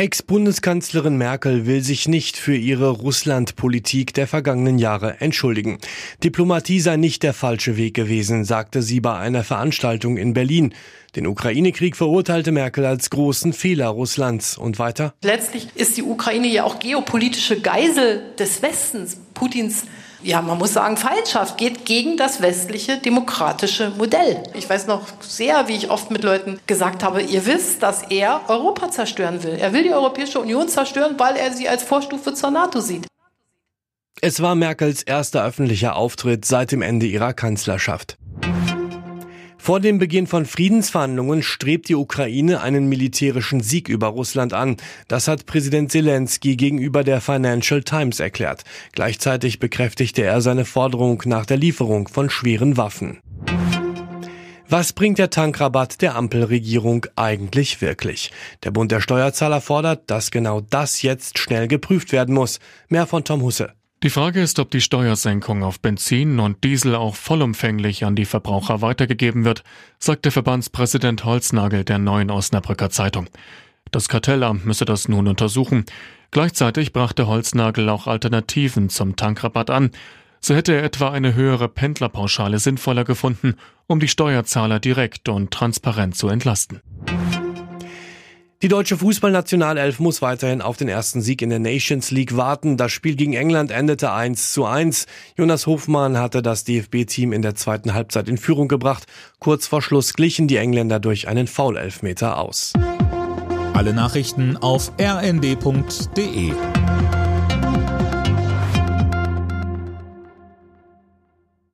Ex-Bundeskanzlerin Merkel will sich nicht für ihre Russland-Politik der vergangenen Jahre entschuldigen. Diplomatie sei nicht der falsche Weg gewesen, sagte sie bei einer Veranstaltung in Berlin. Den Ukraine-Krieg verurteilte Merkel als großen Fehler Russlands. Und weiter? Letztlich ist die Ukraine ja auch geopolitische Geisel des Westens. Putins ja, man muss sagen, Feindschaft geht gegen das westliche demokratische Modell. Ich weiß noch sehr, wie ich oft mit Leuten gesagt habe, ihr wisst, dass er Europa zerstören will. Er will die Europäische Union zerstören, weil er sie als Vorstufe zur NATO sieht. Es war Merkels erster öffentlicher Auftritt seit dem Ende ihrer Kanzlerschaft. Vor dem Beginn von Friedensverhandlungen strebt die Ukraine einen militärischen Sieg über Russland an. Das hat Präsident Zelensky gegenüber der Financial Times erklärt. Gleichzeitig bekräftigte er seine Forderung nach der Lieferung von schweren Waffen. Was bringt der Tankrabatt der Ampelregierung eigentlich wirklich? Der Bund der Steuerzahler fordert, dass genau das jetzt schnell geprüft werden muss. Mehr von Tom Husse. Die Frage ist, ob die Steuersenkung auf Benzin und Diesel auch vollumfänglich an die Verbraucher weitergegeben wird, sagt der Verbandspräsident Holznagel der neuen Osnabrücker Zeitung. Das Kartellamt müsse das nun untersuchen. Gleichzeitig brachte Holznagel auch Alternativen zum Tankrabatt an. So hätte er etwa eine höhere Pendlerpauschale sinnvoller gefunden, um die Steuerzahler direkt und transparent zu entlasten. Die deutsche Fußballnationalelf muss weiterhin auf den ersten Sieg in der Nations League warten. Das Spiel gegen England endete 1 zu 1. Jonas Hofmann hatte das DFB-Team in der zweiten Halbzeit in Führung gebracht. Kurz vor Schluss glichen die Engländer durch einen Foul-Elfmeter aus. Alle Nachrichten auf rnd.de